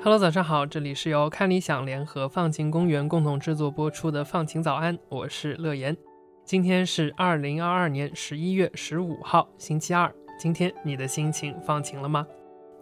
Hello，早上好，这里是由看理想联合放晴公园共同制作播出的《放晴早安》，我是乐言。今天是二零二二年十一月十五号，星期二。今天你的心情放晴了吗？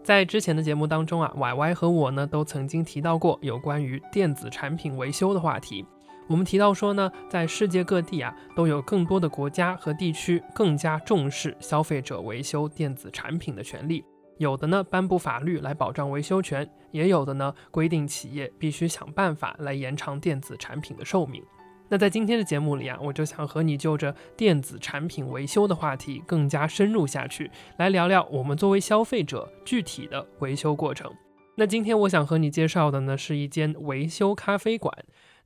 在之前的节目当中啊，Y Y 和我呢都曾经提到过有关于电子产品维修的话题。我们提到说呢，在世界各地啊，都有更多的国家和地区更加重视消费者维修电子产品的权利。有的呢颁布法律来保障维修权，也有的呢规定企业必须想办法来延长电子产品的寿命。那在今天的节目里啊，我就想和你就着电子产品维修的话题更加深入下去，来聊聊我们作为消费者具体的维修过程。那今天我想和你介绍的呢是一间维修咖啡馆。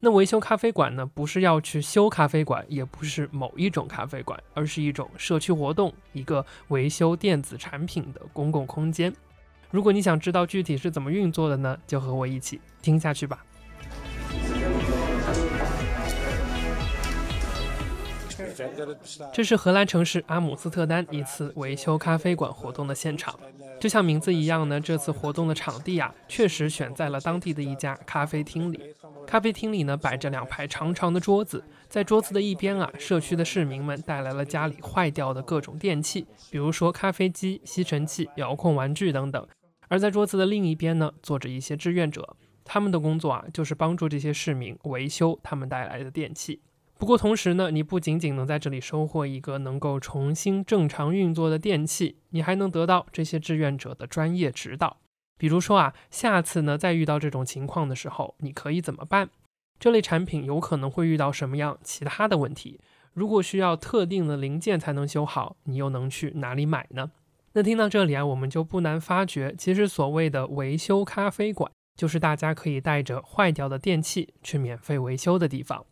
那维修咖啡馆呢，不是要去修咖啡馆，也不是某一种咖啡馆，而是一种社区活动，一个维修电子产品的公共空间。如果你想知道具体是怎么运作的呢，就和我一起听下去吧。这是荷兰城市阿姆斯特丹一次维修咖啡馆活动的现场。就像名字一样呢，这次活动的场地啊，确实选在了当地的一家咖啡厅里。咖啡厅里呢，摆着两排长长的桌子，在桌子的一边啊，社区的市民们带来了家里坏掉的各种电器，比如说咖啡机、吸尘器、遥控玩具等等。而在桌子的另一边呢，坐着一些志愿者，他们的工作啊，就是帮助这些市民维修他们带来的电器。不过同时呢，你不仅仅能在这里收获一个能够重新正常运作的电器，你还能得到这些志愿者的专业指导。比如说啊，下次呢再遇到这种情况的时候，你可以怎么办？这类产品有可能会遇到什么样其他的问题？如果需要特定的零件才能修好，你又能去哪里买呢？那听到这里啊，我们就不难发觉，其实所谓的维修咖啡馆，就是大家可以带着坏掉的电器去免费维修的地方。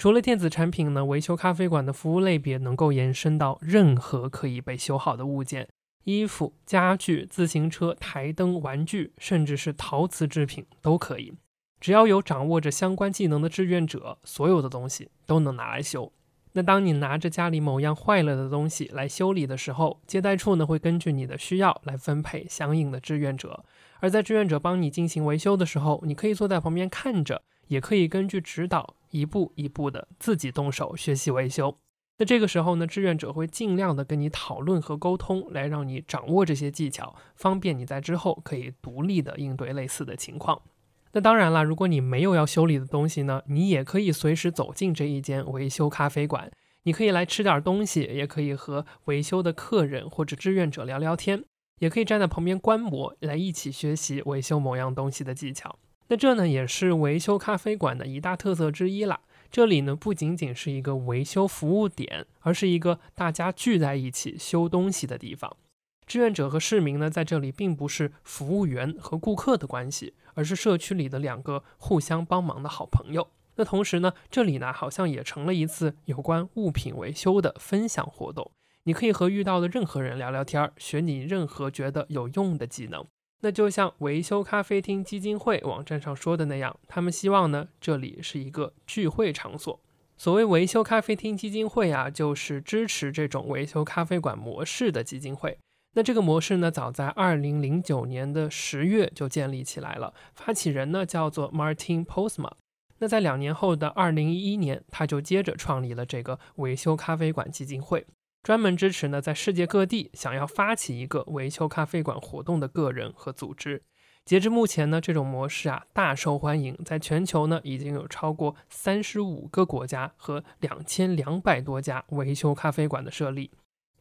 除了电子产品呢，维修咖啡馆的服务类别能够延伸到任何可以被修好的物件，衣服、家具、自行车、台灯、玩具，甚至是陶瓷制品都可以。只要有掌握着相关技能的志愿者，所有的东西都能拿来修。那当你拿着家里某样坏了的东西来修理的时候，接待处呢会根据你的需要来分配相应的志愿者。而在志愿者帮你进行维修的时候，你可以坐在旁边看着。也可以根据指导一步一步的自己动手学习维修。那这个时候呢，志愿者会尽量的跟你讨论和沟通，来让你掌握这些技巧，方便你在之后可以独立的应对类似的情况。那当然了，如果你没有要修理的东西呢，你也可以随时走进这一间维修咖啡馆，你可以来吃点东西，也可以和维修的客人或者志愿者聊聊天，也可以站在旁边观摩，来一起学习维修某样东西的技巧。那这呢也是维修咖啡馆的一大特色之一啦。这里呢不仅仅是一个维修服务点，而是一个大家聚在一起修东西的地方。志愿者和市民呢在这里并不是服务员和顾客的关系，而是社区里的两个互相帮忙的好朋友。那同时呢，这里呢好像也成了一次有关物品维修的分享活动。你可以和遇到的任何人聊聊天儿，学你任何觉得有用的技能。那就像维修咖啡厅基金会网站上说的那样，他们希望呢，这里是一个聚会场所。所谓维修咖啡厅基金会啊，就是支持这种维修咖啡馆模式的基金会。那这个模式呢，早在二零零九年的十月就建立起来了，发起人呢叫做 Martin Posma。那在两年后的二零一一年，他就接着创立了这个维修咖啡馆基金会。专门支持呢，在世界各地想要发起一个维修咖啡馆活动的个人和组织。截至目前呢，这种模式啊大受欢迎，在全球呢已经有超过三十五个国家和两千两百多家维修咖啡馆的设立。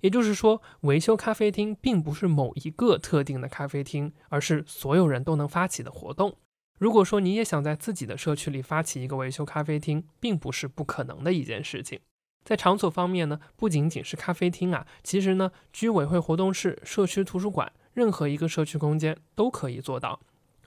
也就是说，维修咖啡厅并不是某一个特定的咖啡厅，而是所有人都能发起的活动。如果说你也想在自己的社区里发起一个维修咖啡厅，并不是不可能的一件事情。在场所方面呢，不仅仅是咖啡厅啊，其实呢，居委会活动室、社区图书馆，任何一个社区空间都可以做到。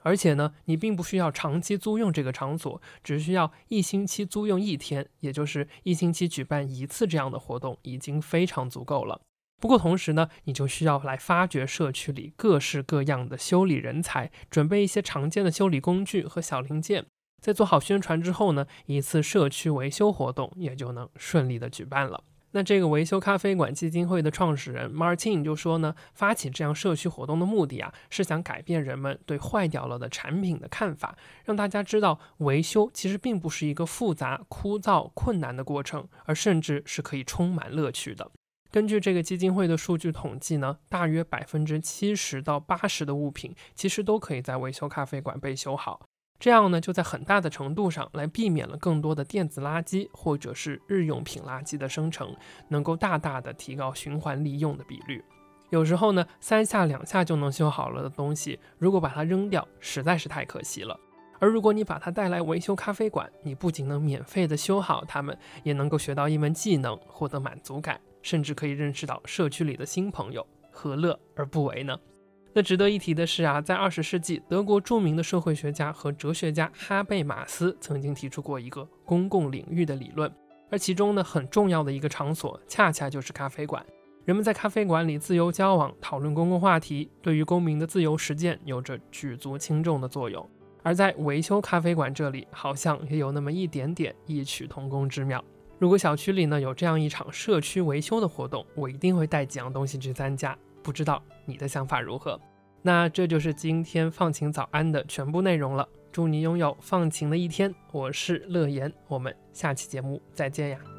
而且呢，你并不需要长期租用这个场所，只需要一星期租用一天，也就是一星期举办一次这样的活动，已经非常足够了。不过同时呢，你就需要来发掘社区里各式各样的修理人才，准备一些常见的修理工具和小零件。在做好宣传之后呢，一次社区维修活动也就能顺利的举办了。那这个维修咖啡馆基金会的创始人 Martin 就说呢，发起这样社区活动的目的啊，是想改变人们对坏掉了的产品的看法，让大家知道维修其实并不是一个复杂、枯燥、困难的过程，而甚至是可以充满乐趣的。根据这个基金会的数据统计呢，大约百分之七十到八十的物品其实都可以在维修咖啡馆被修好。这样呢，就在很大的程度上来避免了更多的电子垃圾或者是日用品垃圾的生成，能够大大的提高循环利用的比率。有时候呢，三下两下就能修好了的东西，如果把它扔掉，实在是太可惜了。而如果你把它带来维修咖啡馆，你不仅能免费的修好它们，也能够学到一门技能，获得满足感，甚至可以认识到社区里的新朋友，何乐而不为呢？那值得一提的是啊，在二十世纪，德国著名的社会学家和哲学家哈贝马斯曾经提出过一个公共领域的理论，而其中呢很重要的一个场所，恰恰就是咖啡馆。人们在咖啡馆里自由交往、讨论公共话题，对于公民的自由实践有着举足轻重的作用。而在维修咖啡馆这里，好像也有那么一点点异曲同工之妙。如果小区里呢有这样一场社区维修的活动，我一定会带几样东西去参加。不知道你的想法如何？那这就是今天放晴早安的全部内容了。祝你拥有放晴的一天。我是乐言，我们下期节目再见呀。